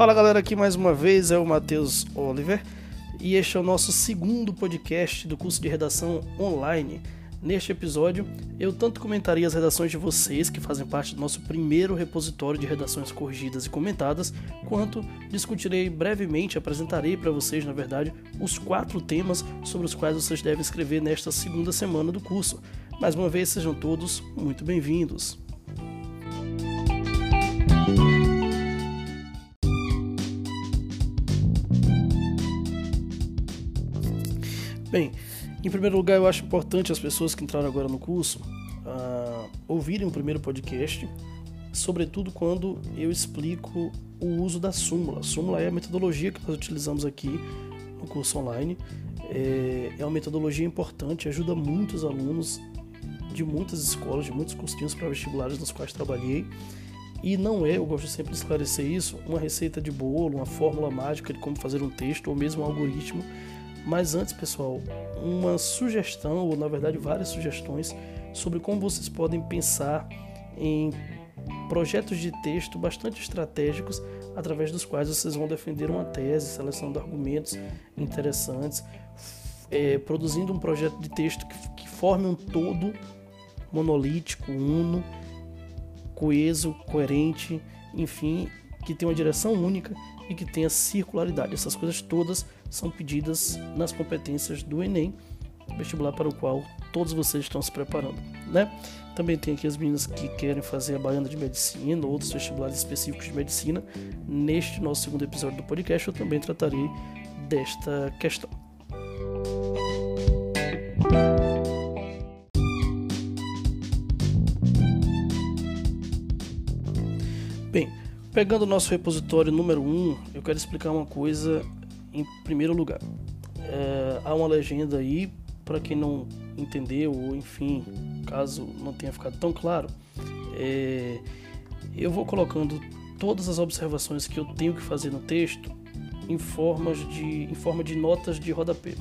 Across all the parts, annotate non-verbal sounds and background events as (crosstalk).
Fala galera, aqui mais uma vez é o Matheus Oliver e este é o nosso segundo podcast do curso de redação online. Neste episódio, eu tanto comentarei as redações de vocês, que fazem parte do nosso primeiro repositório de redações corrigidas e comentadas, quanto discutirei brevemente, apresentarei para vocês, na verdade, os quatro temas sobre os quais vocês devem escrever nesta segunda semana do curso. Mais uma vez, sejam todos muito bem-vindos. Bem, em primeiro lugar, eu acho importante as pessoas que entraram agora no curso uh, ouvirem o primeiro podcast, sobretudo quando eu explico o uso da súmula. A súmula é a metodologia que nós utilizamos aqui no curso online. É, é uma metodologia importante, ajuda muitos alunos de muitas escolas, de muitos cursinhos para vestibulares nos quais trabalhei. E não é, eu gosto sempre de esclarecer isso, uma receita de bolo, uma fórmula mágica de como fazer um texto ou mesmo um algoritmo mas antes, pessoal, uma sugestão, ou na verdade várias sugestões, sobre como vocês podem pensar em projetos de texto bastante estratégicos através dos quais vocês vão defender uma tese, selecionando argumentos interessantes, é, produzindo um projeto de texto que, que forme um todo monolítico, uno, coeso, coerente, enfim, que tenha uma direção única e que tenha circularidade. Essas coisas todas são pedidas nas competências do Enem, vestibular para o qual todos vocês estão se preparando, né? Também tem aqui as meninas que querem fazer a baiana de medicina, outros vestibulares específicos de medicina. Neste nosso segundo episódio do podcast, eu também tratarei desta questão. Pegando o nosso repositório número 1, um, eu quero explicar uma coisa em primeiro lugar. É, há uma legenda aí, para quem não entendeu, ou enfim, caso não tenha ficado tão claro, é, eu vou colocando todas as observações que eu tenho que fazer no texto em, formas de, em forma de notas de rodapé,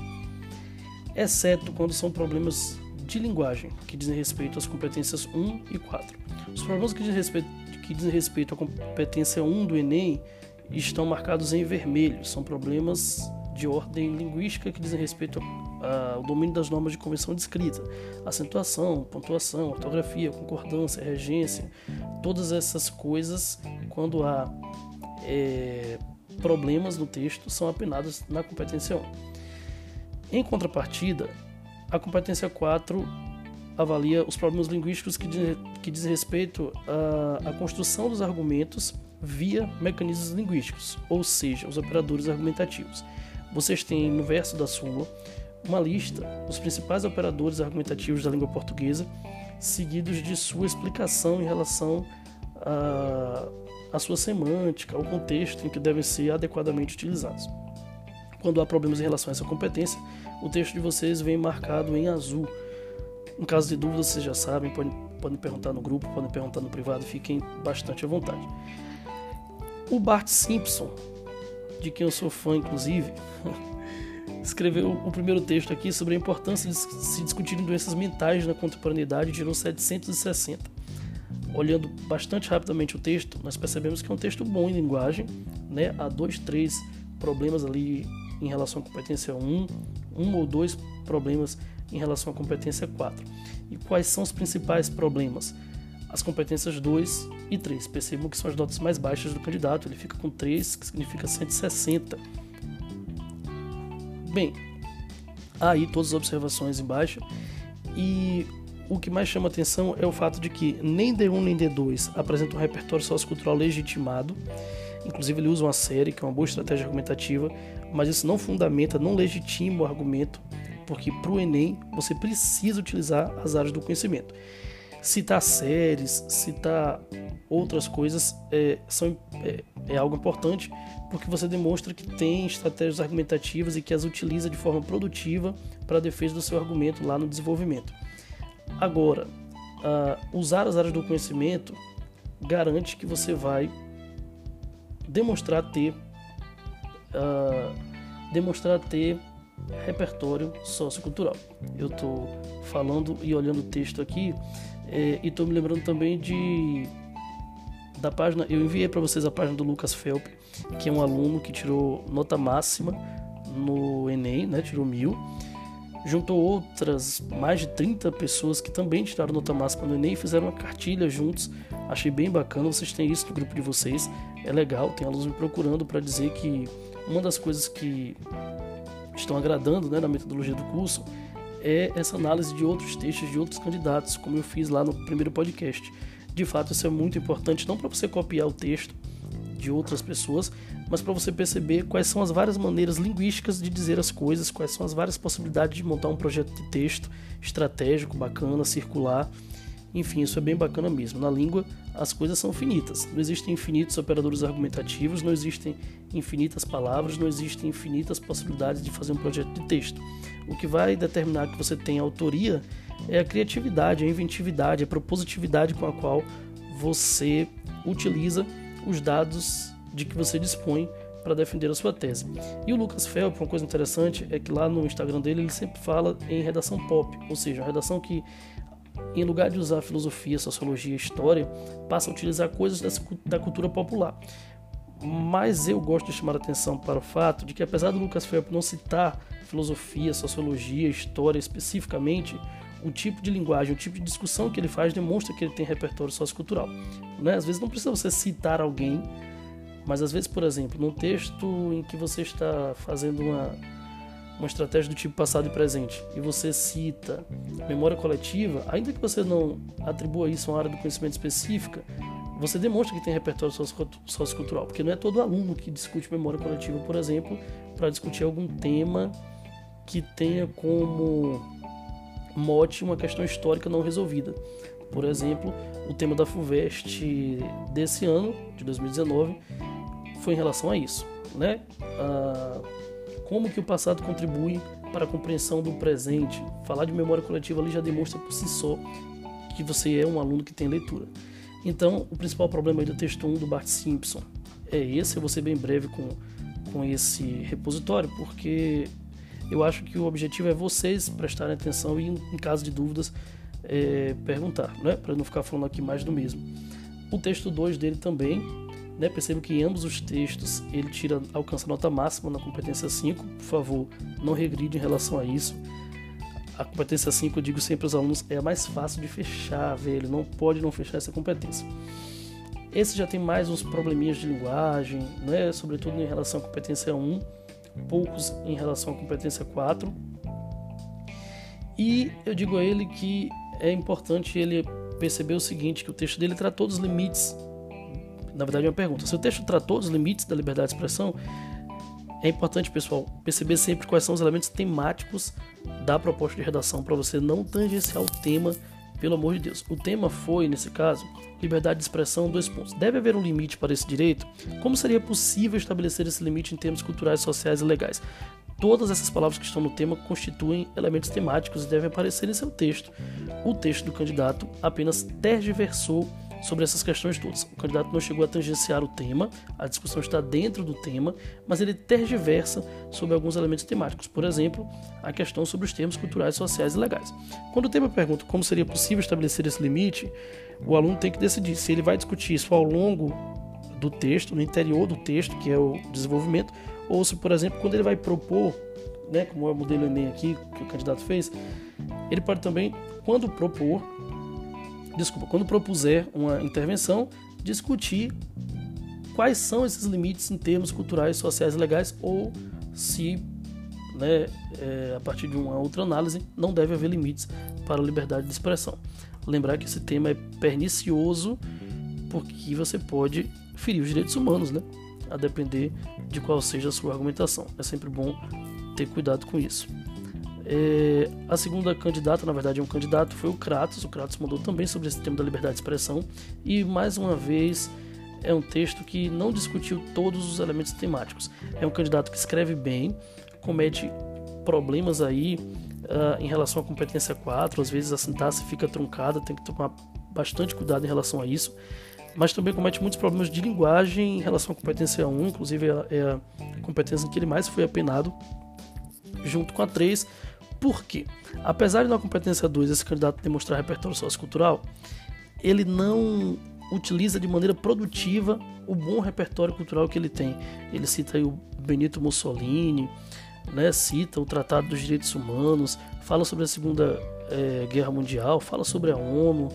exceto quando são problemas de linguagem, que dizem respeito às competências 1 e 4. Os problemas que dizem respeito, que dizem respeito à competência 1 do Enem estão marcados em vermelho. São problemas de ordem linguística que dizem respeito ao domínio das normas de convenção de escrita, acentuação, pontuação, ortografia, concordância, regência, todas essas coisas, quando há é, problemas no texto, são apenadas na competência 1. Em contrapartida, a competência 4 avalia os problemas linguísticos que, diz, que dizem respeito à, à construção dos argumentos via mecanismos linguísticos, ou seja, os operadores argumentativos. Vocês têm no verso da súmula uma lista dos principais operadores argumentativos da língua portuguesa, seguidos de sua explicação em relação à sua semântica, ao contexto em que devem ser adequadamente utilizados. Quando há problemas em relação a essa competência, o texto de vocês vem marcado em azul. Em caso de dúvida, vocês já sabem, podem, podem perguntar no grupo, podem perguntar no privado, fiquem bastante à vontade. O Bart Simpson, de quem eu sou fã, inclusive, (laughs) escreveu o primeiro texto aqui sobre a importância de se discutirem doenças mentais na contemporaneidade de 1760. Olhando bastante rapidamente o texto, nós percebemos que é um texto bom em linguagem, né? há dois, três problemas ali em relação à competência 1, um ou dois problemas em relação à competência 4. E quais são os principais problemas? as competências 2 e 3. Percebam que são as notas mais baixas do candidato, ele fica com 3, que significa 160. Bem, aí todas as observações embaixo. E o que mais chama atenção é o fato de que nem D1 nem D2 apresentam um repertório sociocultural legitimado. Inclusive, ele usa uma série, que é uma boa estratégia argumentativa, mas isso não fundamenta, não legitima o argumento, porque para o Enem você precisa utilizar as áreas do conhecimento. Citar séries, citar outras coisas é, são, é, é, algo importante porque você demonstra que tem estratégias argumentativas e que as utiliza de forma produtiva para a defesa do seu argumento lá no desenvolvimento. Agora, uh, usar as áreas do conhecimento garante que você vai demonstrar ter uh, demonstrar ter repertório sociocultural. Eu estou falando e olhando o texto aqui é, e estou me lembrando também de da página, eu enviei para vocês a página do Lucas Felp, que é um aluno que tirou nota máxima no Enem, né? Tirou mil. Juntou outras mais de 30 pessoas que também tiraram nota máxima no Enem e fizeram uma cartilha juntos. Achei bem bacana, vocês têm isso no grupo de vocês. É legal, tem alunos me procurando para dizer que uma das coisas que estão agradando né, na metodologia do curso é essa análise de outros textos de outros candidatos, como eu fiz lá no primeiro podcast. De fato, isso é muito importante, não para você copiar o texto de outras pessoas, mas para você perceber quais são as várias maneiras linguísticas de dizer as coisas, quais são as várias possibilidades de montar um projeto de texto estratégico, bacana, circular. Enfim, isso é bem bacana mesmo. Na língua, as coisas são finitas. Não existem infinitos operadores argumentativos, não existem infinitas palavras, não existem infinitas possibilidades de fazer um projeto de texto. O que vai determinar que você tenha autoria é a criatividade, a inventividade, a propositividade com a qual você utiliza os dados de que você dispõe para defender a sua tese. E o Lucas Felp, uma coisa interessante é que lá no Instagram dele ele sempre fala em redação pop, ou seja, uma redação que em lugar de usar filosofia, sociologia, história, passa a utilizar coisas da cultura popular. Mas eu gosto de chamar a atenção para o fato de que apesar do Lucas Felp não citar filosofia, sociologia, história especificamente, o tipo de linguagem, o tipo de discussão que ele faz demonstra que ele tem repertório sociocultural. Né? Às vezes não precisa você citar alguém, mas às vezes, por exemplo, num texto em que você está fazendo uma, uma estratégia do tipo passado e presente e você cita memória coletiva, ainda que você não atribua isso a uma área do conhecimento específica, você demonstra que tem repertório sociocultural, porque não é todo aluno que discute memória coletiva, por exemplo, para discutir algum tema que tenha como mote uma questão histórica não resolvida. Por exemplo, o tema da FUVEST desse ano, de 2019, foi em relação a isso, né? Ah, como que o passado contribui para a compreensão do presente? Falar de memória coletiva ali já demonstra por si só que você é um aluno que tem leitura. Então, o principal problema do texto 1 do Bart Simpson é esse, eu vou ser bem breve com, com esse repositório, porque eu acho que o objetivo é vocês prestarem atenção e, em caso de dúvidas, é, perguntar, né? para não ficar falando aqui mais do mesmo. O texto 2 dele também, né? percebo que em ambos os textos ele tira, alcança nota máxima na competência 5. Por favor, não regride em relação a isso. A competência 5, eu digo sempre aos alunos, é a mais fácil de fechar, velho. Não pode não fechar essa competência. Esse já tem mais uns probleminhas de linguagem, né? sobretudo em relação à competência 1 poucos em relação à competência 4. E eu digo a ele que é importante ele perceber o seguinte, que o texto dele tratou dos limites. Na verdade, é uma pergunta. Se o texto tratou dos limites da liberdade de expressão, é importante, pessoal, perceber sempre quais são os elementos temáticos da proposta de redação para você não tangenciar o tema pelo amor de Deus. O tema foi, nesse caso, liberdade de expressão, dois pontos. Deve haver um limite para esse direito? Como seria possível estabelecer esse limite em termos culturais, sociais e legais? Todas essas palavras que estão no tema constituem elementos temáticos e devem aparecer em seu texto. O texto do candidato apenas tergiversou sobre essas questões todas. O candidato não chegou a tangenciar o tema, a discussão está dentro do tema, mas ele tergiversa sobre alguns elementos temáticos. Por exemplo, a questão sobre os termos culturais, sociais e legais. Quando o tema pergunta como seria possível estabelecer esse limite, o aluno tem que decidir se ele vai discutir isso ao longo do texto, no interior do texto, que é o desenvolvimento, ou se, por exemplo, quando ele vai propor, né, como é o modelo Enem aqui que o candidato fez, ele pode também, quando propor, desculpa, quando propuser uma intervenção, discutir quais são esses limites em termos culturais, sociais e legais, ou se, né, é, a partir de uma outra análise, não deve haver limites para a liberdade de expressão. Lembrar que esse tema é pernicioso porque você pode ferir os direitos humanos, né? A depender de qual seja a sua argumentação. É sempre bom ter cuidado com isso. É, a segunda candidata, na verdade, é um candidato, foi o Kratos. O Kratos mandou também sobre esse tema da liberdade de expressão. E mais uma vez, é um texto que não discutiu todos os elementos temáticos. É um candidato que escreve bem, comete problemas aí uh, em relação à competência 4. Às vezes a sintaxe fica truncada, tem que tomar bastante cuidado em relação a isso. Mas também comete muitos problemas de linguagem em relação à competência 1, inclusive é, é a competência em que ele mais foi apenado, junto com a 3 por quê? Apesar de na competência 2 esse candidato demonstrar repertório sociocultural, ele não utiliza de maneira produtiva o bom repertório cultural que ele tem. Ele cita aí o Benito Mussolini, né, cita o Tratado dos Direitos Humanos, fala sobre a Segunda é, Guerra Mundial, fala sobre a ONU,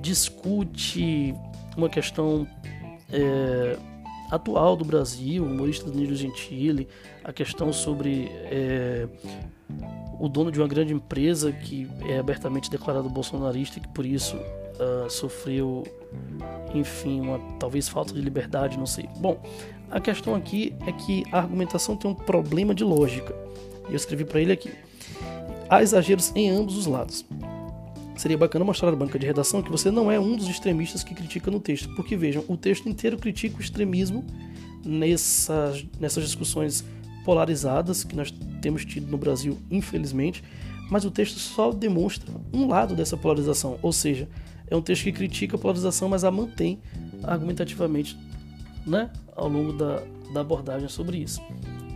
discute uma questão é, atual do Brasil, humorista Danilo Gentili, a questão sobre é, o dono de uma grande empresa que é abertamente declarado bolsonarista e que por isso uh, sofreu, enfim, uma talvez falta de liberdade, não sei. Bom, a questão aqui é que a argumentação tem um problema de lógica. Eu escrevi para ele aqui. Há exageros em ambos os lados. Seria bacana mostrar à banca de redação que você não é um dos extremistas que critica no texto, porque vejam, o texto inteiro critica o extremismo nessas, nessas discussões polarizadas que nós temos tido no Brasil, infelizmente, mas o texto só demonstra um lado dessa polarização, ou seja, é um texto que critica a polarização, mas a mantém argumentativamente né, ao longo da, da abordagem sobre isso.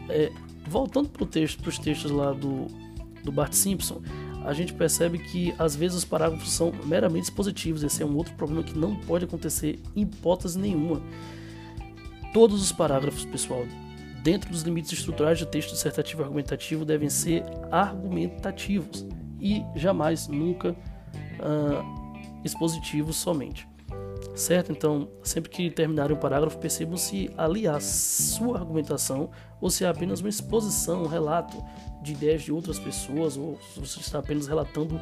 É, voltando para texto, os textos lá do, do Bart Simpson, a gente percebe que às vezes os parágrafos são meramente positivos. Esse é um outro problema que não pode acontecer em hipótese nenhuma. Todos os parágrafos, pessoal, dentro dos limites estruturais do texto dissertativo argumentativo, devem ser argumentativos e jamais, nunca, uh, expositivos somente. Certo? Então, sempre que terminarem o parágrafo, percebam se ali a sua argumentação ou se é apenas uma exposição, um relato de ideias de outras pessoas ou se você está apenas relatando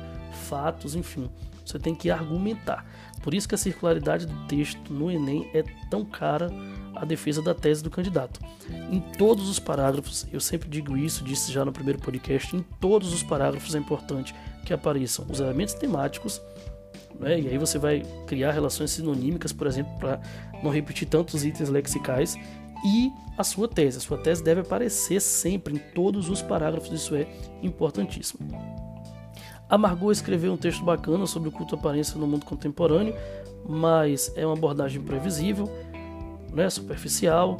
fatos, enfim. Você tem que argumentar. Por isso que a circularidade do texto no Enem é tão cara à defesa da tese do candidato. Em todos os parágrafos, eu sempre digo isso, disse já no primeiro podcast, em todos os parágrafos é importante que apareçam os elementos temáticos né? E aí você vai criar relações sinonímicas, por exemplo, para não repetir tantos itens lexicais. E a sua tese. A sua tese deve aparecer sempre em todos os parágrafos, isso é importantíssimo. A Margot escreveu um texto bacana sobre o culto à aparência no mundo contemporâneo, mas é uma abordagem previsível, né, superficial.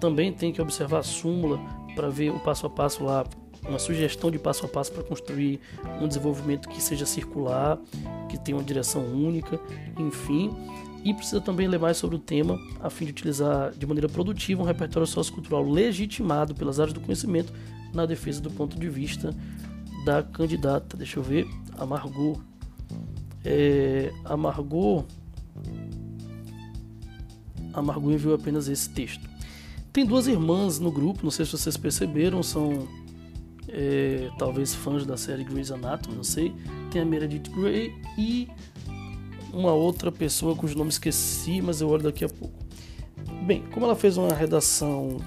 Também tem que observar a súmula para ver o passo a passo lá uma sugestão de passo a passo para construir um desenvolvimento que seja circular, que tenha uma direção única, enfim. E precisa também ler mais sobre o tema, a fim de utilizar de maneira produtiva um repertório sociocultural legitimado pelas áreas do conhecimento na defesa do ponto de vista da candidata. Deixa eu ver, a Margot. É. A Margot enviou apenas esse texto. Tem duas irmãs no grupo, não sei se vocês perceberam, são é, talvez fãs da série Grey's Anatomy, não sei. Tem a Meredith Grey e uma outra pessoa cujo nome esqueci, mas eu olho daqui a pouco. Bem, como ela fez uma redação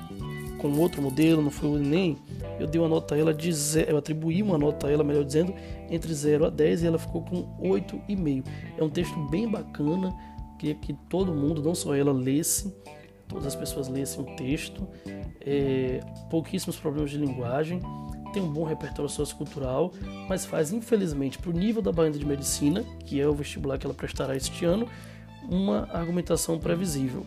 com outro modelo, não foi o Enem, eu dei uma nota a ela de zero, eu atribuí uma nota a ela, melhor dizendo, entre 0 a 10 e ela ficou com 8,5. É um texto bem bacana, queria que todo mundo, não só ela, lesse, todas as pessoas lessem o texto. É, pouquíssimos problemas de linguagem tem um bom repertório sociocultural, mas faz, infelizmente, para o nível da Baiana de Medicina, que é o vestibular que ela prestará este ano, uma argumentação previsível.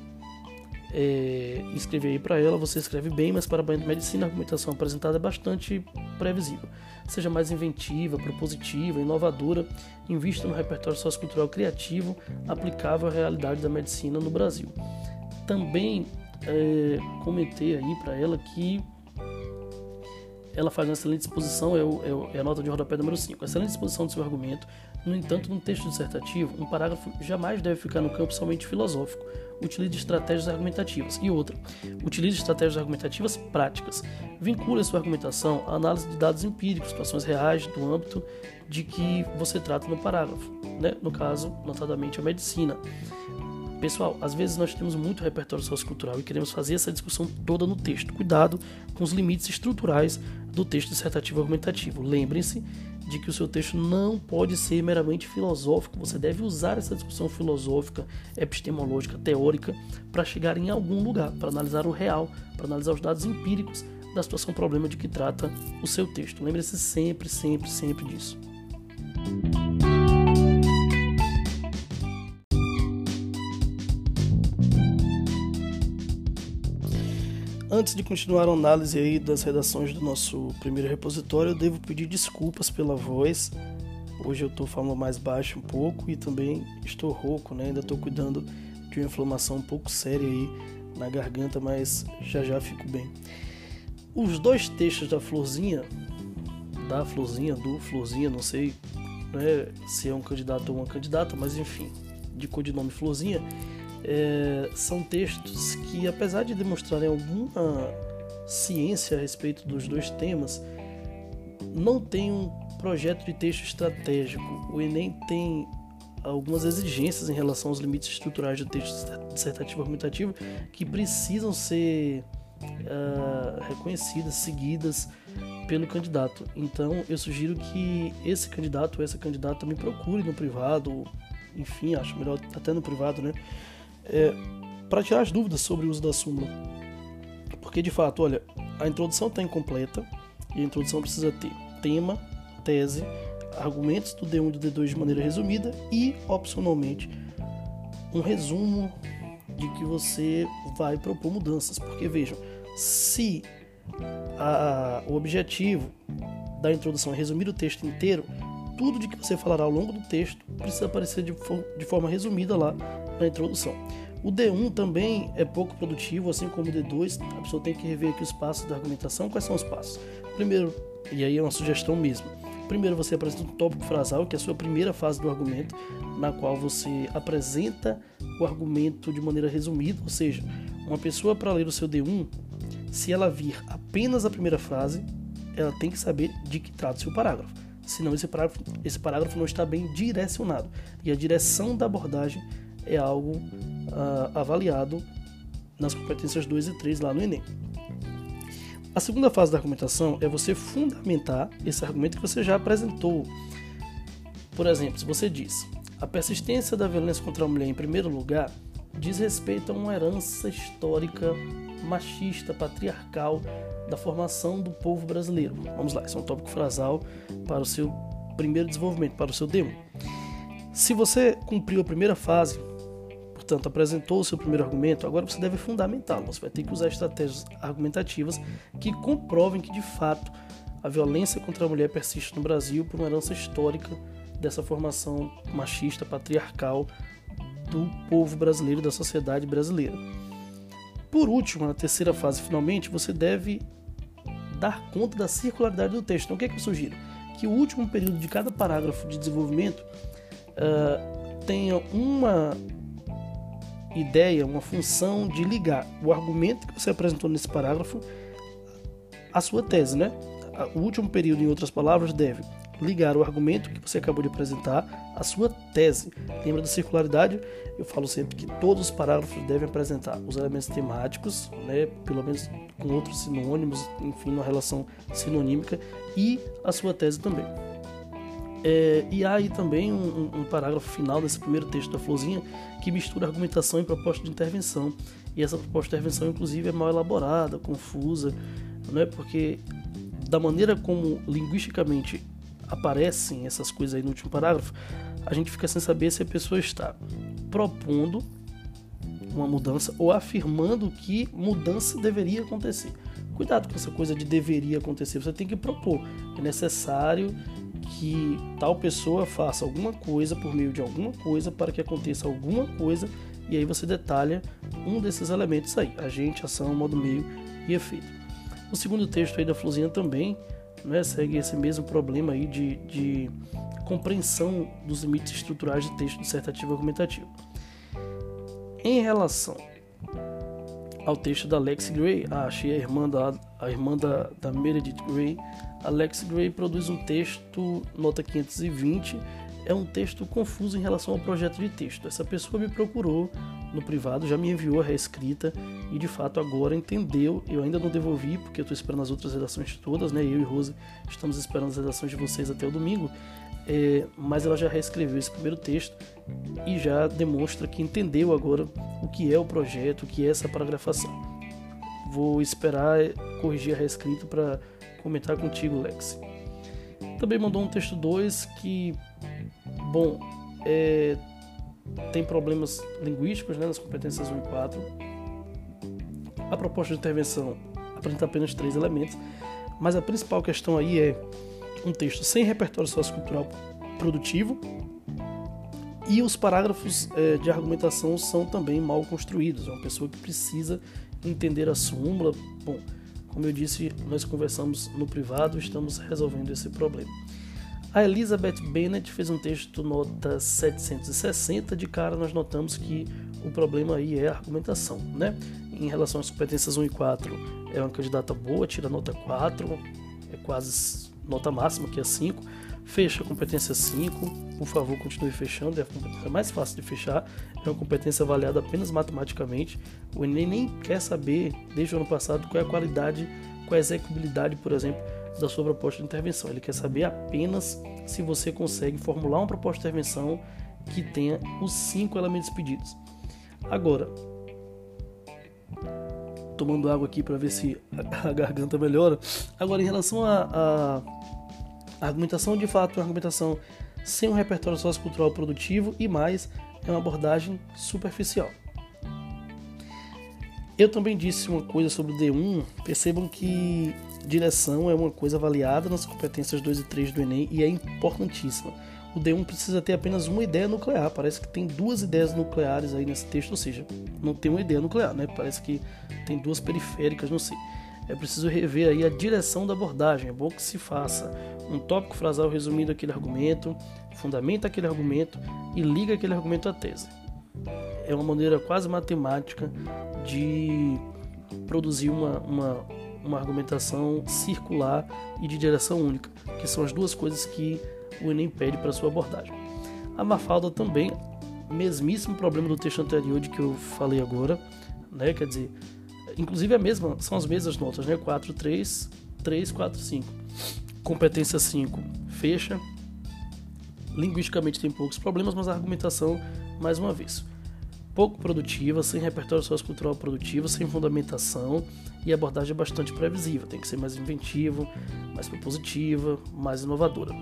É, escrevi aí para ela, você escreve bem, mas para a de Medicina a argumentação apresentada é bastante previsível. Seja mais inventiva, propositiva, inovadora, invista no repertório sociocultural criativo aplicável à realidade da medicina no Brasil. Também é, comentei aí para ela que ela faz uma excelente exposição, é, o, é, a nota de rodapé número 5. Excelente exposição do seu argumento. No entanto, num texto dissertativo, um parágrafo jamais deve ficar no campo somente filosófico. Utilize estratégias argumentativas. E outra, utilize estratégias argumentativas práticas. Vincule sua argumentação à análise de dados empíricos, situações reais do âmbito de que você trata no parágrafo. Né? No caso, notadamente, a medicina. Pessoal, às vezes nós temos muito repertório sociocultural e queremos fazer essa discussão toda no texto. Cuidado com os limites estruturais do texto dissertativo argumentativo. Lembrem-se de que o seu texto não pode ser meramente filosófico. Você deve usar essa discussão filosófica, epistemológica, teórica para chegar em algum lugar, para analisar o real, para analisar os dados empíricos da situação problema de que trata o seu texto. Lembre-se sempre, sempre, sempre disso. Antes de continuar a análise aí das redações do nosso primeiro repositório, eu devo pedir desculpas pela voz. Hoje eu estou falando mais baixo um pouco e também estou rouco, né? Ainda estou cuidando de uma inflamação um pouco séria aí na garganta, mas já já fico bem. Os dois textos da Florzinha, da Florzinha, do Florzinha, não sei né, se é um candidato ou uma candidata, mas enfim, de codinome Florzinha, é, são textos que, apesar de demonstrarem alguma ciência a respeito dos dois temas, não tem um projeto de texto estratégico. O Enem tem algumas exigências em relação aos limites estruturais do texto dissertativo argumentativo que precisam ser uh, reconhecidas, seguidas pelo candidato. Então, eu sugiro que esse candidato ou essa candidata me procure no privado, enfim, acho melhor até no privado, né? É, para tirar as dúvidas sobre o uso da súmula. Porque, de fato, olha, a introdução está incompleta e a introdução precisa ter tema, tese, argumentos do D1 e do D2 de maneira resumida e, opcionalmente, um resumo de que você vai propor mudanças. Porque, vejam, se a, o objetivo da introdução é resumir o texto inteiro, tudo de que você falará ao longo do texto precisa aparecer de, de forma resumida lá na introdução. O D1 também é pouco produtivo, assim como o D2. A pessoa tem que rever aqui os passos da argumentação. Quais são os passos? Primeiro, e aí é uma sugestão mesmo. Primeiro você apresenta um tópico frasal, que é a sua primeira fase do argumento, na qual você apresenta o argumento de maneira resumida, ou seja, uma pessoa para ler o seu D1 se ela vir apenas a primeira frase, ela tem que saber de que trata-se o parágrafo. Senão esse parágrafo, esse parágrafo não está bem direcionado. E a direção da abordagem é algo uh, avaliado nas competências 2 e 3 lá no Enem. A segunda fase da argumentação é você fundamentar esse argumento que você já apresentou. Por exemplo, se você diz a persistência da violência contra a mulher em primeiro lugar diz respeito a uma herança histórica machista, patriarcal da formação do povo brasileiro. Vamos lá, esse é um tópico frasal para o seu primeiro desenvolvimento, para o seu demo. Se você cumpriu a primeira fase, portanto, apresentou o seu primeiro argumento, agora você deve fundamentá-lo. Você vai ter que usar estratégias argumentativas que comprovem que, de fato, a violência contra a mulher persiste no Brasil por uma herança histórica dessa formação machista, patriarcal do povo brasileiro, da sociedade brasileira. Por último, na terceira fase, finalmente, você deve dar conta da circularidade do texto. Então, o que é que eu sugiro? Que o último período de cada parágrafo de desenvolvimento uh, tenha uma ideia, uma função de ligar o argumento que você apresentou nesse parágrafo à sua tese, né? O último período, em outras palavras, deve ligar o argumento que você acabou de apresentar à sua tese. Lembra da circularidade? Eu falo sempre que todos os parágrafos devem apresentar os elementos temáticos, né, pelo menos com outros sinônimos, enfim, uma relação sinonímica, e a sua tese também. É, e há aí também um, um, parágrafo final desse primeiro texto da Florzinha que mistura argumentação e proposta de intervenção. E essa proposta de intervenção, inclusive, é mal elaborada, confusa, não é? porque da maneira como linguisticamente aparecem essas coisas aí no último parágrafo, a gente fica sem saber se a pessoa está propondo uma mudança ou afirmando que mudança deveria acontecer. Cuidado com essa coisa de deveria acontecer, você tem que propor. É necessário que tal pessoa faça alguma coisa por meio de alguma coisa para que aconteça alguma coisa e aí você detalha um desses elementos aí, agente, ação, modo meio e efeito. O segundo texto aí da Fluzinha também né, segue esse mesmo problema aí de, de compreensão dos limites estruturais de texto dissertativo argumentativo. Em relação ao texto da Lex Gray, ah, a irmã da, a irmã da, da Meredith Gray, a Lex Gray produz um texto, nota 520, é um texto confuso em relação ao projeto de texto. Essa pessoa me procurou no privado, já me enviou a reescrita e de fato agora entendeu. Eu ainda não devolvi porque eu estou esperando as outras redações todas, né? Eu e Rose estamos esperando as redações de vocês até o domingo. É, mas ela já reescreveu esse primeiro texto e já demonstra que entendeu agora o que é o projeto, o que é essa paragrafação. Vou esperar corrigir a reescrita para comentar contigo, Lex. Também mandou um texto 2 que, bom, é, tem problemas linguísticos né, nas competências 1 e 4. A proposta de intervenção apresenta apenas três elementos, mas a principal questão aí é um texto sem repertório sociocultural produtivo E os parágrafos é, de argumentação são também mal construídos. É uma pessoa que precisa entender a súmula. Bom, como eu disse, nós conversamos no privado, estamos resolvendo esse problema. A Elizabeth Bennett fez um texto nota 760. De cara, nós notamos que o problema aí é a argumentação, né? Em relação às competências 1 e 4, é uma candidata boa, tira nota 4, é quase nota máxima, que é 5. Fecha a competência 5, por favor, continue fechando, é a competência mais fácil de fechar, é uma competência avaliada apenas matematicamente. O Enem nem quer saber, desde o ano passado, qual é a qualidade, qual é a execuibilidade, por exemplo, da sua proposta de intervenção. Ele quer saber apenas se você consegue formular uma proposta de intervenção que tenha os cinco elementos pedidos. Agora, tomando água aqui para ver se a (laughs) garganta melhora. Agora, em relação à argumentação, de fato, é uma argumentação sem um repertório sociocultural produtivo e mais é uma abordagem superficial. Eu também disse uma coisa sobre o D1. Percebam que direção é uma coisa avaliada nas competências 2 e 3 do Enem e é importantíssima o D1 precisa ter apenas uma ideia nuclear. Parece que tem duas ideias nucleares aí nesse texto, ou seja, não tem uma ideia nuclear, né? Parece que tem duas periféricas, não sei. É preciso rever aí a direção da abordagem. É bom que se faça um tópico frasal resumindo aquele argumento, fundamenta aquele argumento e liga aquele argumento à tese. É uma maneira quase matemática de produzir uma, uma, uma argumentação circular e de direção única, que são as duas coisas que o Enem pede para sua abordagem. A Mafalda também, mesmíssimo problema do texto anterior de que eu falei agora, né? Quer dizer, inclusive a mesma, são as mesmas notas, né? 4, 3, 3, 4, 5. Competência 5, fecha. Linguisticamente tem poucos problemas, mas a argumentação, mais uma vez, pouco produtiva, sem repertório sociocultural produtivo, sem fundamentação e abordagem é bastante previsível. Tem que ser mais inventivo, mais propositiva, mais inovadora.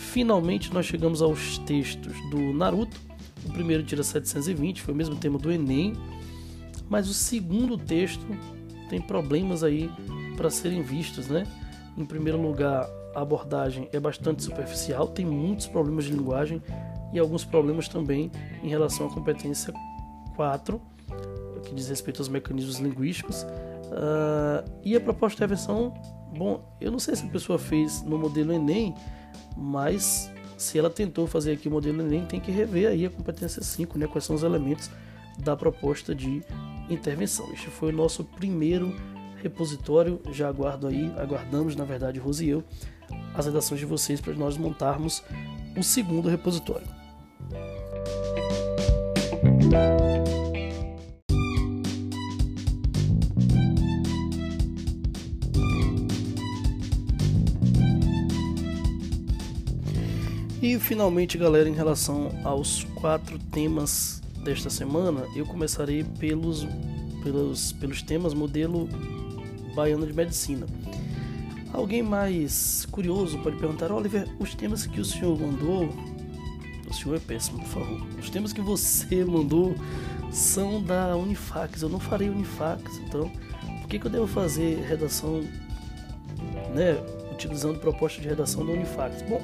Finalmente nós chegamos aos textos do Naruto. O primeiro tira 720, foi o mesmo tema do Enem, mas o segundo texto tem problemas aí para serem vistos, né? Em primeiro lugar, a abordagem é bastante superficial, tem muitos problemas de linguagem e alguns problemas também em relação à competência 4, que diz respeito aos mecanismos linguísticos. Uh, e a proposta de intervenção, bom, eu não sei se a pessoa fez no modelo Enem, mas se ela tentou fazer aqui o modelo Enem, tem que rever aí a competência 5, né? Quais são os elementos da proposta de intervenção. Este foi o nosso primeiro repositório. Já aguardo aí, aguardamos, na verdade, Rose e eu, as redações de vocês para nós montarmos o segundo repositório. E finalmente, galera, em relação aos quatro temas desta semana, eu começarei pelos, pelos, pelos temas modelo baiano de medicina. Alguém mais curioso pode perguntar, Oliver, os temas que o senhor mandou, o senhor é péssimo, por favor. Os temas que você (laughs) mandou são da Unifax. Eu não farei Unifax, então por que, que eu devo fazer redação, né, utilizando proposta de redação da Unifax? Bom,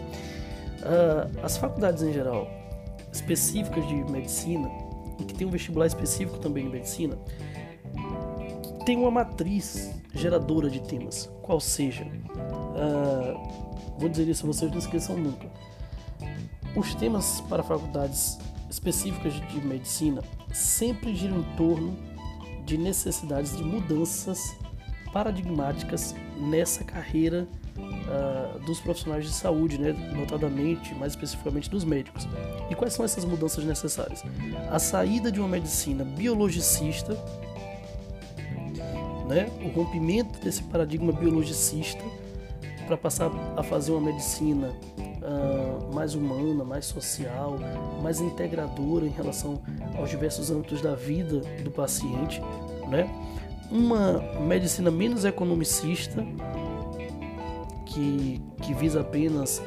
Uh, as faculdades em geral, específicas de medicina, e que tem um vestibular específico também em medicina, tem uma matriz geradora de temas, qual seja, uh, vou dizer isso a vocês, não esqueçam nunca. Os temas para faculdades específicas de medicina sempre giram em torno de necessidades de mudanças paradigmáticas nessa carreira uh, dos profissionais de saúde, né? notadamente, mais especificamente dos médicos. E quais são essas mudanças necessárias? A saída de uma medicina biologicista, né? o rompimento desse paradigma biologicista para passar a fazer uma medicina uh, mais humana, mais social, mais integradora em relação aos diversos âmbitos da vida do paciente, né? Uma medicina menos economicista, que, que visa apenas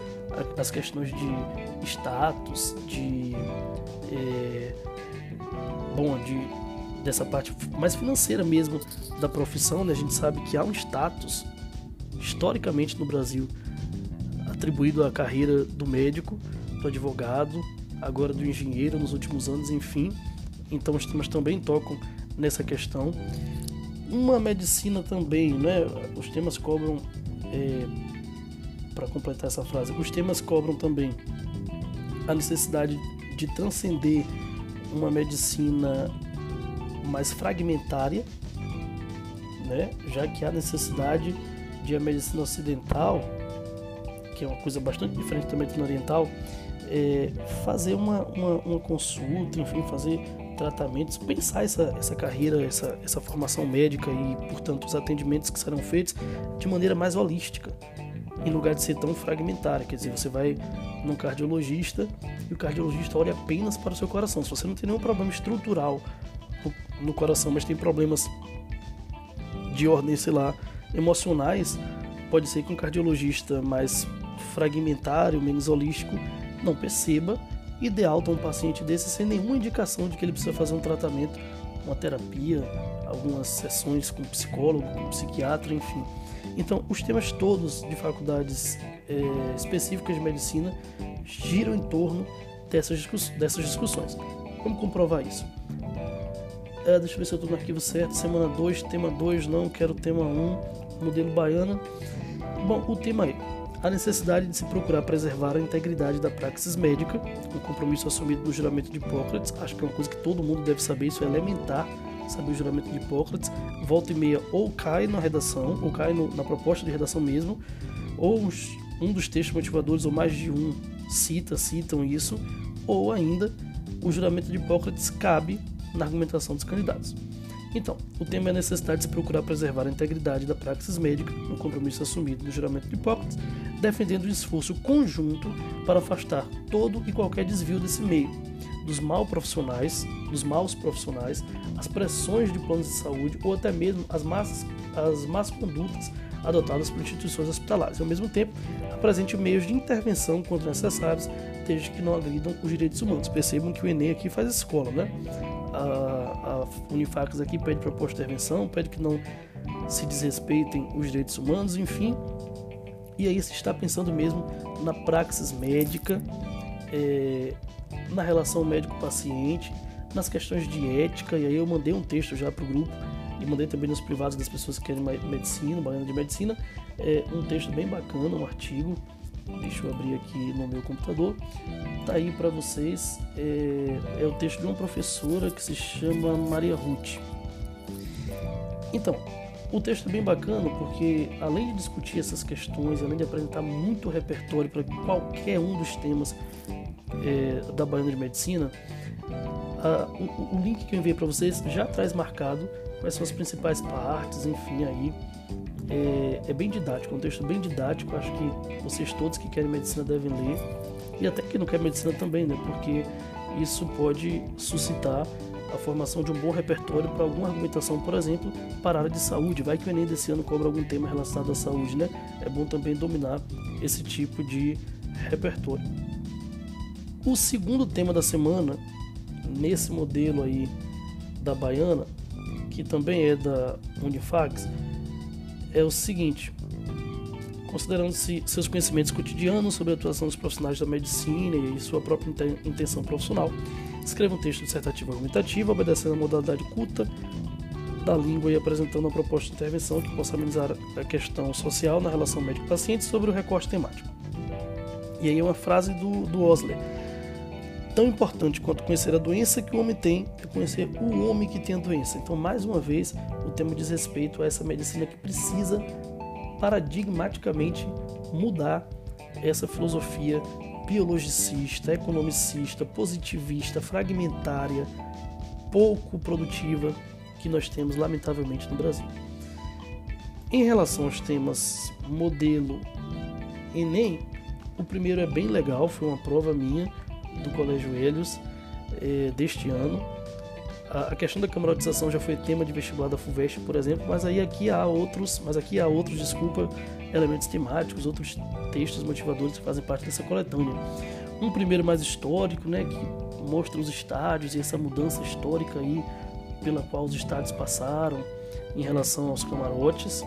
as questões de status, de é, bom, de dessa parte mais financeira mesmo da profissão, né? A gente sabe que há um status historicamente no Brasil atribuído à carreira do médico, do advogado, agora do engenheiro nos últimos anos, enfim. Então os temas também tocam nessa questão. Uma medicina também, né? Os temas cobram, é, para completar essa frase, os temas cobram também a necessidade de transcender uma medicina mais fragmentária, né? já que há necessidade de a medicina ocidental, que é uma coisa bastante diferente da medicina oriental, é, fazer uma, uma, uma, consulta, enfim, fazer tratamentos, pensar essa, essa carreira, essa, essa formação médica e, portanto, os atendimentos que serão feitos de maneira mais holística, em lugar de ser tão fragmentária. Quer dizer, você vai num cardiologista e o cardiologista olha apenas para o seu coração. Se você não tem nenhum problema estrutural no coração, mas tem problemas de ordem, sei lá, emocionais, pode ser que um cardiologista mais fragmentário, menos holístico, não perceba e dê alta a um paciente desse sem nenhuma indicação de que ele precisa fazer um tratamento, uma terapia, algumas sessões com psicólogo, com psiquiatra, enfim. Então, os temas todos de faculdades é, específicas de medicina giram em torno dessas, dessas discussões. Como comprovar isso? É, deixa eu ver se eu estou no arquivo certo. Semana 2, tema 2, não, quero tema 1, um, modelo baiana. Bom, o tema é a necessidade de se procurar preservar a integridade da praxis médica, um compromisso assumido no juramento de Hipócrates. Acho que é uma coisa que todo mundo deve saber, isso é elementar, saber o juramento de Hipócrates. Volta e meia ou cai na redação, ou cai no, na proposta de redação mesmo, ou um dos textos motivadores, ou mais de um, cita, citam isso, ou ainda o juramento de Hipócrates cabe na argumentação dos candidatos. Então, o tema é a necessidade de se procurar preservar a integridade da praxis médica, um compromisso assumido no juramento de Hipócrates, defendendo um esforço conjunto para afastar todo e qualquer desvio desse meio, dos mal profissionais, dos maus profissionais, as pressões de planos de saúde ou até mesmo as más, as más condutas adotadas por instituições hospitalares. Ao mesmo tempo, apresente meios de intervenção quando necessários, desde que não agridam os direitos humanos. Percebam que o Enem aqui faz escola, né? A, a Unifax aqui pede proposta de intervenção, pede que não se desrespeitem os direitos humanos, enfim. E aí se está pensando mesmo na praxis médica, é, na relação médico-paciente, nas questões de ética. E aí eu mandei um texto já para o grupo e mandei também nos privados das pessoas que querem medicina, baiana de medicina, é, um texto bem bacana, um artigo Deixa eu abrir aqui no meu computador. Tá aí para vocês. É, é o texto de uma professora que se chama Maria Ruth. Então, o texto é bem bacana porque, além de discutir essas questões, além de apresentar muito repertório para qualquer um dos temas é, da Baiana de Medicina, a, o, o, link que eu enviei para vocês já traz marcado quais são as principais partes, enfim, aí é, é, bem didático, é um texto bem didático. Acho que vocês todos que querem medicina devem ler e até que não quer medicina também, né? Porque isso pode suscitar a formação de um bom repertório para alguma argumentação, por exemplo, para a área de saúde. Vai que o Enem desse ano cobra algum tema relacionado à saúde, né? É bom também dominar esse tipo de repertório. O segundo tema da semana, nesse modelo aí da Baiana, que também é da Unifax, é o seguinte: considerando-se seus conhecimentos cotidianos sobre a atuação dos profissionais da medicina e sua própria intenção profissional, escreva um texto dissertativo argumentativo, obedecendo a modalidade culta da língua e apresentando uma proposta de intervenção que possa amenizar a questão social na relação médico-paciente sobre o recorte temático. E aí uma frase do, do Osler tão importante quanto conhecer a doença que o homem tem é conhecer o homem que tem a doença. Então, mais uma vez, o tema diz respeito a essa medicina que precisa paradigmaticamente mudar essa filosofia biologicista, economicista, positivista, fragmentária, pouco produtiva que nós temos, lamentavelmente, no Brasil. Em relação aos temas modelo Enem, o primeiro é bem legal, foi uma prova minha do Colégio Helios eh, deste ano. A, a, questão da camaratização já foi tema de vestibular da FUVEST, por exemplo, mas aí aqui há outros, mas aqui há outros, desculpa, elementos temáticos, outros textos motivadores que fazem parte dessa coletânea. Um primeiro mais histórico, né, que mostra os estádios e essa mudança histórica aí pela qual os estádios passaram em relação aos camarotes.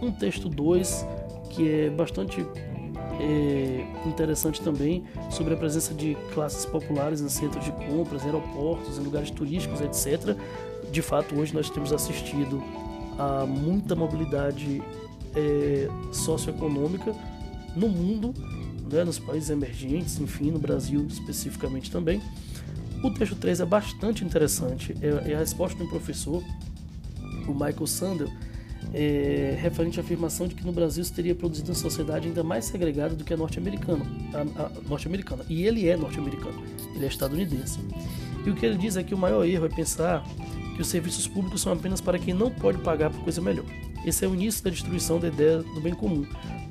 Um texto 2 que é bastante é, interessante também sobre a presença de classes populares em centros de compras, aeroportos, em lugares turísticos, etc. De fato, hoje nós temos assistido a muita mobilidade é, socioeconômica no mundo, né, nos países emergentes, enfim, no Brasil especificamente também. O texto 3 é bastante interessante, é, é a resposta de um professor, o Michael Sandel, é, referente à afirmação de que no Brasil se teria produzido uma sociedade ainda mais segregada do que a norte-americana. norte-americana. E ele é norte-americano, ele é estadunidense. E o que ele diz é que o maior erro é pensar que os serviços públicos são apenas para quem não pode pagar por coisa melhor. Esse é o início da destruição da ideia do bem comum.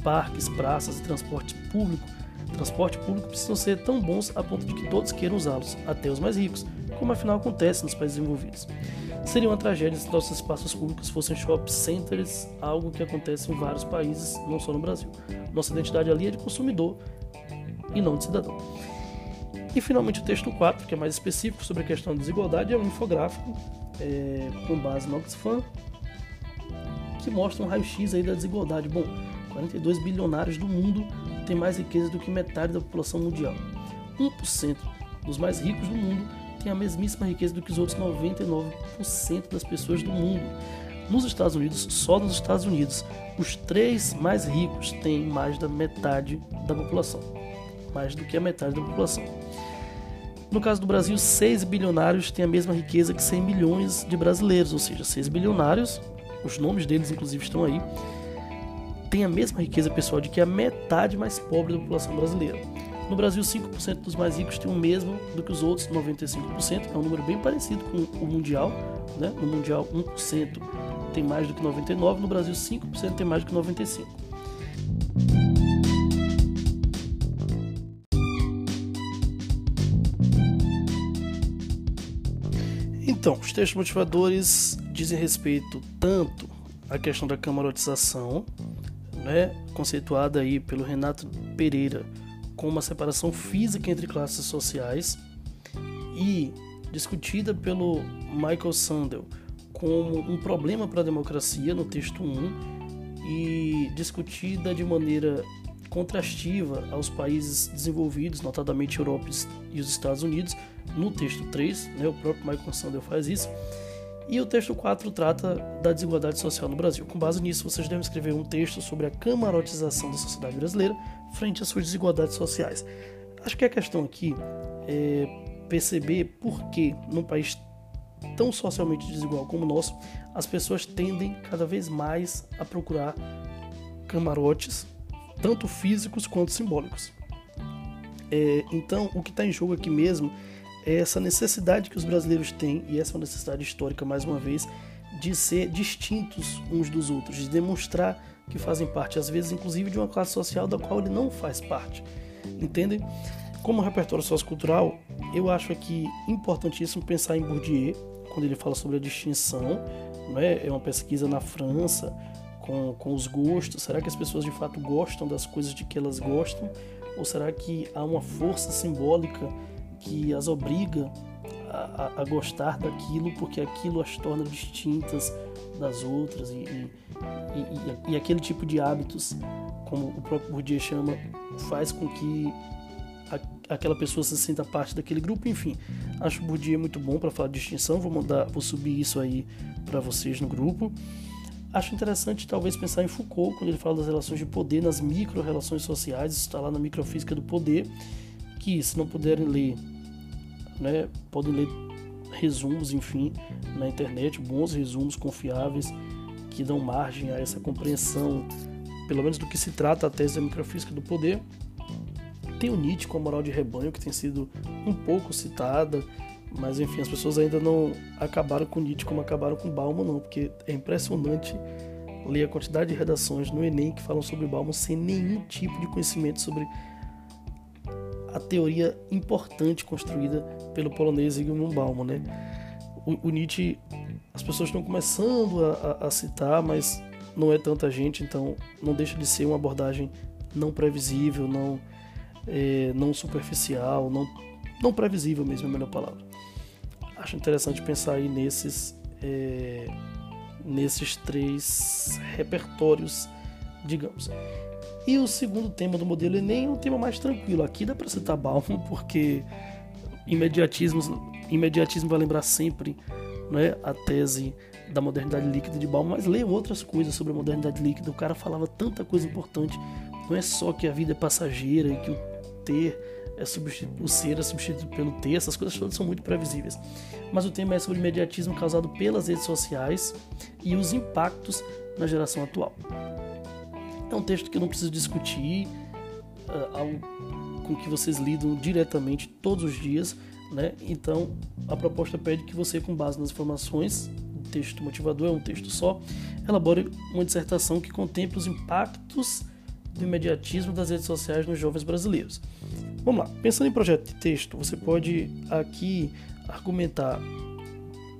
Parques, praças e transporte público, transporte público precisam ser tão bons a ponto de que todos queiram usá-los, até os mais ricos, como afinal acontece nos países desenvolvidos. Seria uma tragédia se nossos espaços públicos fossem shopping centers, algo que acontece em vários países, não só no Brasil. Nossa identidade ali é de consumidor e não de cidadão. E finalmente o texto 4, que é mais específico sobre a questão da desigualdade, é um infográfico é, com base no Oxfam, que mostra um raio-x aí da desigualdade. Bom, 42 bilionários do mundo têm mais riqueza do que metade da população mundial. 1% dos mais ricos do mundo têm a mesmíssima riqueza do que os outros 99% das pessoas do mundo. Nos Estados Unidos, só nos Estados Unidos, os três mais ricos têm mais da metade da população. Mais do que a metade da população. No caso do Brasil, 6 bilionários têm a mesma riqueza que 100 milhões de brasileiros, ou seja, 6 bilionários, os nomes deles inclusive estão aí, têm a mesma riqueza pessoal de que a metade mais pobre da população brasileira. No Brasil, 5% dos mais ricos têm o mesmo do que os outros 95%, é um número bem parecido com o mundial. Né? No mundial, 1% tem mais do que 99%, no Brasil, 5% tem mais do que 95%. Então, os textos motivadores dizem respeito tanto à questão da camarotização, né, conceituada aí pelo Renato Pereira com uma separação física entre classes sociais e discutida pelo Michael Sandel como um problema para a democracia no texto 1 e discutida de maneira contrastiva aos países desenvolvidos, notadamente Europa e os Estados Unidos, no texto 3, né, o próprio Michael Sandel faz isso. E o texto 4 trata da desigualdade social no Brasil. Com base nisso, vocês devem escrever um texto sobre a camarotização da sociedade brasileira frente às suas desigualdades sociais. Acho que a questão aqui é perceber por que num país tão socialmente desigual como o nosso, as pessoas tendem cada vez mais a procurar camarotes, tanto físicos quanto simbólicos. É, então, o que está em jogo aqui mesmo é essa necessidade que os brasileiros têm, e essa é uma necessidade histórica, mais uma vez, de ser distintos uns dos outros, de demonstrar que fazem parte, às vezes, inclusive, de uma classe social da qual ele não faz parte. Entendem? Como repertório sociocultural, eu acho aqui importantíssimo pensar em Bourdieu, quando ele fala sobre a distinção, não é? é uma pesquisa na França com, com os gostos. Será que as pessoas de fato gostam das coisas de que elas gostam? Ou será que há uma força simbólica que as obriga a, a, a gostar daquilo porque aquilo as torna distintas das outras e, e, e, e, aquele tipo de hábitos, como o próprio Bourdieu chama, faz com que a, aquela pessoa se sinta parte daquele grupo. Enfim, acho o Bourdieu muito bom para falar de distinção. Vou mandar, vou subir isso aí para vocês no grupo. Acho interessante talvez pensar em Foucault quando ele fala das relações de poder nas micro-relações sociais. Isso está lá na microfísica do poder, que se não puderem ler, né, podem ler resumos, enfim, na internet, bons resumos confiáveis que dão margem a essa compreensão, pelo menos do que se trata a tese da microfísica do poder. Tem o Nietzsche com a moral de rebanho, que tem sido um pouco citada, mas enfim, as pessoas ainda não acabaram com Nietzsche como acabaram com Bauman, não, porque é impressionante ler a quantidade de redações no Enem que falam sobre Bauman sem nenhum tipo de conhecimento sobre a teoria importante construída pelo polonês Zygmunt Bauman, né? O, o Nietzsche, as pessoas estão começando a, a, a, citar, mas não é tanta gente, então não deixa de ser uma abordagem não previsível, não, é, não superficial, não, não previsível mesmo é a melhor palavra. Acho interessante pensar aí nesses, é, nesses três repertórios, digamos. E o segundo tema do modelo Enem é um tema mais tranquilo. Aqui dá para citar Bauman, (laughs) porque imediatismo, imediatismo vai lembrar sempre né, a tese da modernidade líquida de Bauman, mas leia outras coisas sobre a modernidade líquida. O cara falava tanta coisa importante. Não é só que a vida é passageira e que o ter é o ser é substituído pelo ter, essas coisas todas são muito previsíveis. Mas o tema é sobre o imediatismo causado pelas redes sociais e os impactos na geração atual. É um texto que eu não preciso discutir, uh, algo com que vocês lidam diretamente todos os dias, né? Então, a proposta pede que você, com base nas informações, o texto motivador é um texto só, elabore uma dissertação que contemple os impactos do imediatismo das redes sociais nos jovens brasileiros. Vamos lá, pensando em projeto de texto, você pode aqui argumentar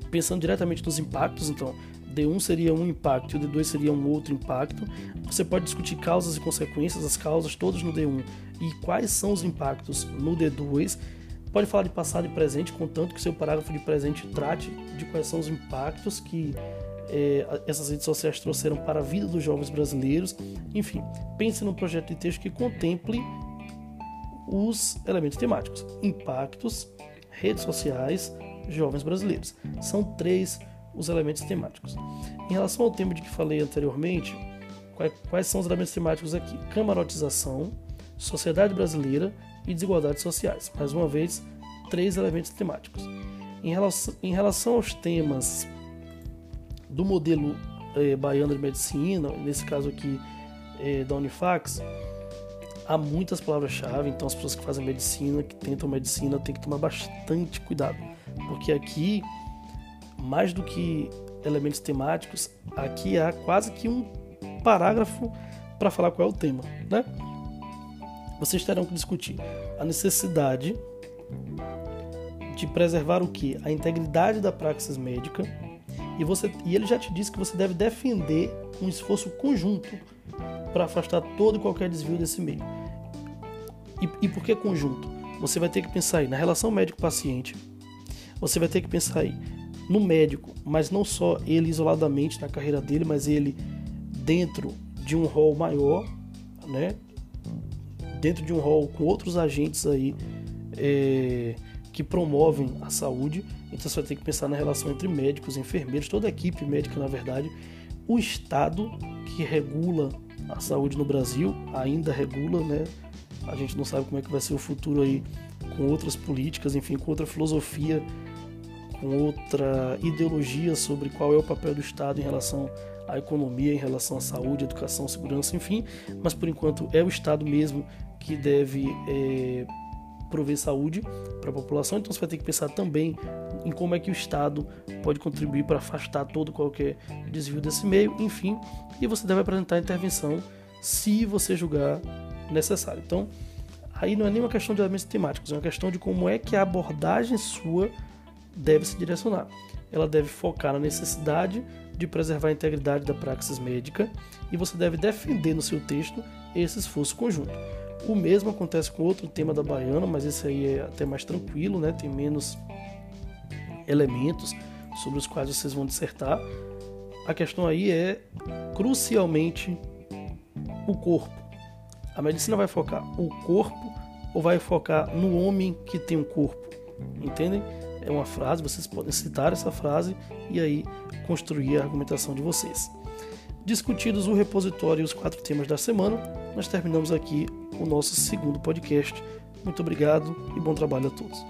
pensando diretamente nos impactos, então D1 seria um impacto e o D2 seria um outro impacto. Você pode discutir causas e consequências, as causas todas no D1 e quais são os impactos no D2. Pode falar de passado e presente, contanto que seu parágrafo de presente trate de quais são os impactos que é, essas redes sociais trouxeram para a vida dos jovens brasileiros. Enfim, pense num projeto de texto que contemple os elementos temáticos: impactos, redes sociais, jovens brasileiros. São três os elementos temáticos. Em relação ao tema de que falei anteriormente, quais são os elementos temáticos aqui? Camarotização, sociedade brasileira e desigualdades sociais. Mais uma vez, três elementos temáticos. Em relação, em relação aos temas do modelo eh, baiano de medicina, nesse caso aqui eh, da Unifax, há muitas palavras-chave, então as pessoas que fazem medicina, que tentam medicina, têm que tomar bastante cuidado, porque aqui, mais do que elementos temáticos, aqui há quase que um parágrafo para falar qual é o tema, né? Vocês terão que discutir a necessidade de preservar o que? A integridade da praxis médica. E, você, e ele já te disse que você deve defender um esforço conjunto para afastar todo e qualquer desvio desse meio. E, e por que conjunto? Você vai ter que pensar aí na relação médico-paciente, você vai ter que pensar aí no médico, mas não só ele isoladamente na carreira dele, mas ele dentro de um rol maior, né? dentro de um rol com outros agentes aí é, que promovem a saúde. Então você vai ter que pensar na relação entre médicos, enfermeiros, toda a equipe médica, na verdade, o Estado que regula a saúde no Brasil, ainda regula, né? A gente não sabe como é que vai ser o futuro aí com outras políticas, enfim, com outra filosofia, com outra ideologia sobre qual é o papel do Estado em relação à economia, em relação à saúde, educação, segurança, enfim. Mas por enquanto é o Estado mesmo que deve é, prover saúde para a população, então você vai ter que pensar também em como é que o Estado pode contribuir para afastar todo qualquer desvio desse meio, enfim, e você deve apresentar a intervenção se você julgar necessário. Então, aí não é nem uma questão de elementos temáticos, é uma questão de como é que a abordagem sua deve se direcionar. Ela deve focar na necessidade de preservar a integridade da praxis médica e você deve defender no seu texto esse esforço conjunto. O mesmo acontece com outro tema da baiana, mas esse aí é até mais tranquilo, né? Tem menos elementos sobre os quais vocês vão dissertar. A questão aí é crucialmente o corpo. A medicina vai focar o corpo ou vai focar no homem que tem um corpo? Entendem? É uma frase, vocês podem citar essa frase e aí construir a argumentação de vocês. Discutidos o repositório e os quatro temas da semana, nós terminamos aqui o nosso segundo podcast. Muito obrigado e bom trabalho a todos.